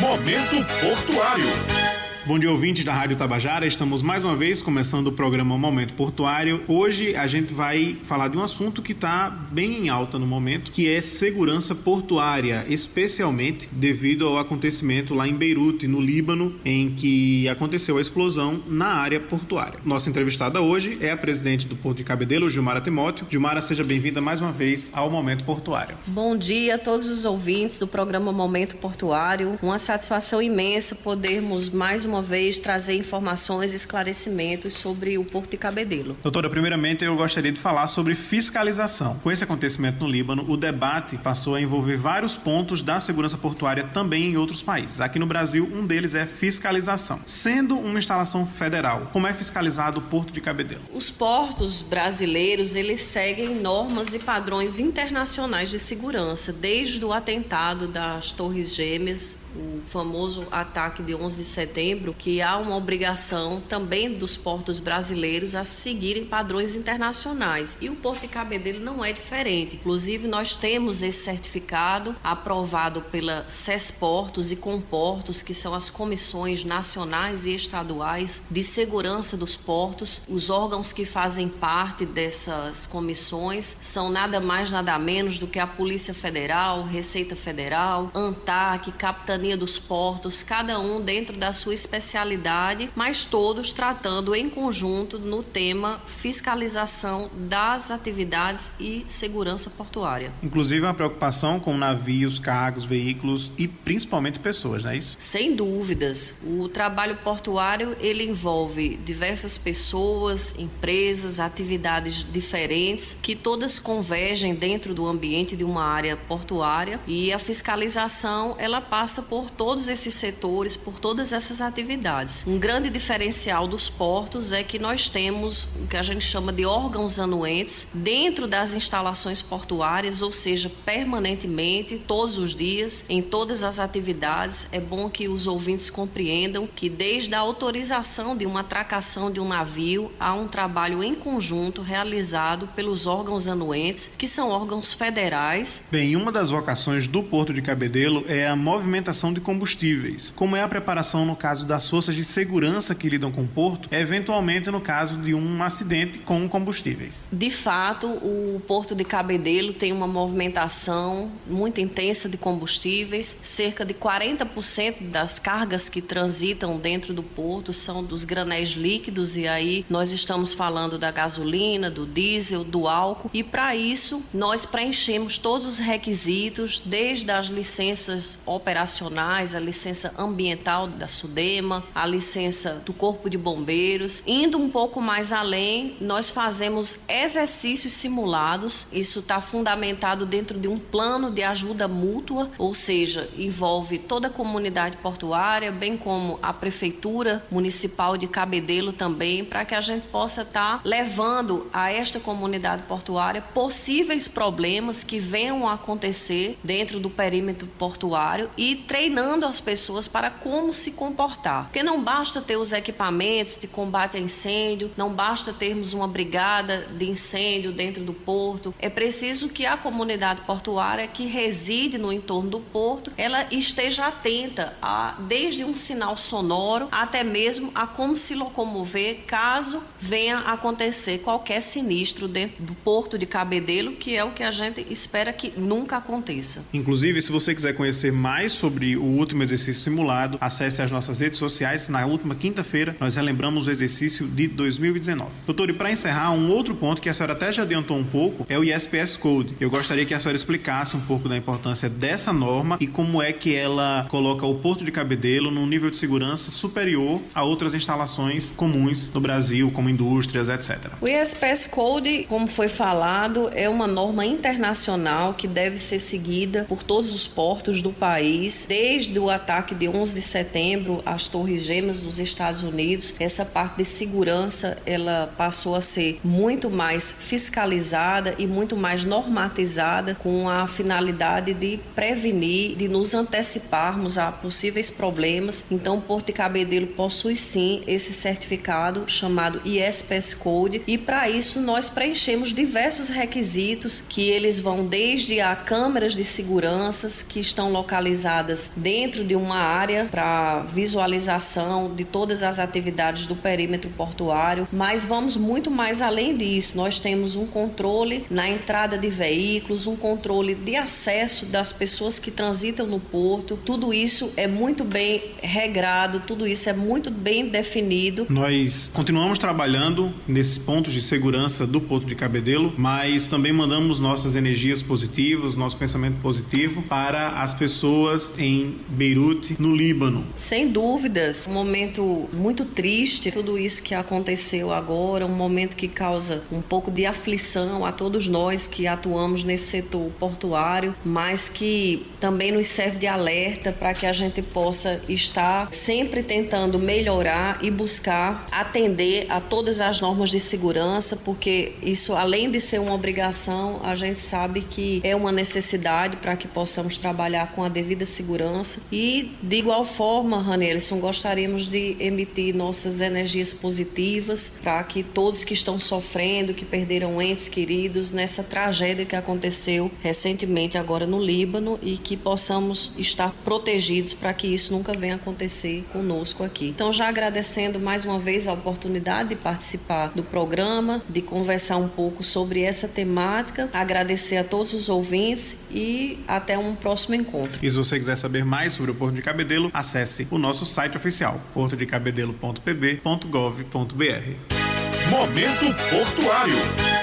Momento Portuário. Bom dia, ouvintes da Rádio Tabajara. Estamos mais uma vez começando o programa Momento Portuário. Hoje a gente vai falar de um assunto que está bem em alta no momento, que é segurança portuária, especialmente devido ao acontecimento lá em Beirute, no Líbano, em que aconteceu a explosão na área portuária. Nossa entrevistada hoje é a presidente do Porto de Cabedelo, Gilmara Timóteo. Gilmara, seja bem-vinda mais uma vez ao Momento Portuário. Bom dia a todos os ouvintes do programa Momento Portuário. Uma satisfação imensa podermos mais uma uma vez trazer informações e esclarecimentos sobre o Porto de Cabedelo. Doutora, primeiramente eu gostaria de falar sobre fiscalização. Com esse acontecimento no Líbano, o debate passou a envolver vários pontos da segurança portuária também em outros países. Aqui no Brasil, um deles é fiscalização. Sendo uma instalação federal, como é fiscalizado o Porto de Cabedelo? Os portos brasileiros, eles seguem normas e padrões internacionais de segurança, desde o atentado das Torres Gêmeas o famoso ataque de 11 de setembro, que há uma obrigação também dos portos brasileiros a seguirem padrões internacionais. E o Porto de Cabedelo não é diferente. Inclusive, nós temos esse certificado aprovado pela CESPortos e Comportos, que são as comissões nacionais e estaduais de segurança dos portos. Os órgãos que fazem parte dessas comissões são nada mais, nada menos do que a Polícia Federal, Receita Federal, ANTAC, Capitania dos Portos, cada um dentro da sua especialidade, mas todos tratando em conjunto no tema fiscalização das atividades e segurança portuária. Inclusive uma preocupação com navios, cargos, veículos e principalmente pessoas, não é isso? Sem dúvidas. O trabalho portuário ele envolve diversas pessoas, empresas, atividades diferentes que todas convergem dentro do ambiente de uma área portuária e a fiscalização ela passa por por todos esses setores, por todas essas atividades. Um grande diferencial dos portos é que nós temos o que a gente chama de órgãos anuentes dentro das instalações portuárias, ou seja, permanentemente, todos os dias, em todas as atividades. É bom que os ouvintes compreendam que desde a autorização de uma atracação de um navio há um trabalho em conjunto realizado pelos órgãos anuentes, que são órgãos federais. Bem, uma das vocações do Porto de Cabedelo é a movimentação de combustíveis. Como é a preparação no caso das forças de segurança que lidam com o porto, eventualmente no caso de um acidente com combustíveis? De fato, o Porto de Cabedelo tem uma movimentação muito intensa de combustíveis. Cerca de 40% das cargas que transitam dentro do porto são dos granéis líquidos e aí nós estamos falando da gasolina, do diesel, do álcool e para isso nós preenchemos todos os requisitos, desde as licenças operacionais a licença ambiental da SUDEMA, a licença do Corpo de Bombeiros. Indo um pouco mais além, nós fazemos exercícios simulados. Isso está fundamentado dentro de um plano de ajuda mútua, ou seja, envolve toda a comunidade portuária, bem como a Prefeitura Municipal de Cabedelo também, para que a gente possa estar tá levando a esta comunidade portuária possíveis problemas que venham a acontecer dentro do perímetro portuário e treinando as pessoas para como se comportar. Porque não basta ter os equipamentos de combate a incêndio, não basta termos uma brigada de incêndio dentro do porto. É preciso que a comunidade portuária que reside no entorno do porto, ela esteja atenta a desde um sinal sonoro até mesmo a como se locomover caso venha acontecer qualquer sinistro dentro do porto de Cabedelo, que é o que a gente espera que nunca aconteça. Inclusive, se você quiser conhecer mais sobre sobre o último exercício simulado, acesse as nossas redes sociais. Na última quinta-feira, nós relembramos o exercício de 2019. Doutor, e para encerrar, um outro ponto que a senhora até já adiantou um pouco é o ISPS Code. Eu gostaria que a senhora explicasse um pouco da importância dessa norma e como é que ela coloca o Porto de Cabedelo num nível de segurança superior a outras instalações comuns no Brasil, como indústrias, etc. O ISPS Code, como foi falado, é uma norma internacional que deve ser seguida por todos os portos do país desde o ataque de 11 de setembro às Torres Gêmeas dos Estados Unidos, essa parte de segurança ela passou a ser muito mais fiscalizada e muito mais normatizada com a finalidade de prevenir, de nos anteciparmos a possíveis problemas. Então, Porto de Cabedelo possui sim esse certificado chamado ISPS Code e para isso nós preenchemos diversos requisitos que eles vão desde a câmeras de seguranças que estão localizadas dentro de uma área para visualização de todas as atividades do perímetro portuário, mas vamos muito mais além disso. Nós temos um controle na entrada de veículos, um controle de acesso das pessoas que transitam no porto. Tudo isso é muito bem regrado, tudo isso é muito bem definido. Nós continuamos trabalhando nesses pontos de segurança do Porto de Cabedelo, mas também mandamos nossas energias positivas, nosso pensamento positivo para as pessoas em Beirute, no Líbano. Sem dúvidas, um momento muito triste, tudo isso que aconteceu agora, um momento que causa um pouco de aflição a todos nós que atuamos nesse setor portuário, mas que também nos serve de alerta para que a gente possa estar sempre tentando melhorar e buscar atender a todas as normas de segurança, porque isso, além de ser uma obrigação, a gente sabe que é uma necessidade para que possamos trabalhar com a devida segurança. E, de igual forma, Ranelson, gostaríamos de emitir nossas energias positivas para que todos que estão sofrendo, que perderam entes queridos nessa tragédia que aconteceu recentemente agora no Líbano e que possamos estar protegidos para que isso nunca venha acontecer conosco aqui. Então, já agradecendo mais uma vez a oportunidade de participar do programa, de conversar um pouco sobre essa temática, agradecer a todos os ouvintes e até um próximo encontro. E se você quiser saber mais sobre o Porto de Cabedelo, acesse o nosso site oficial, portodecabedelo.pb.gov.br. Momento Portuário.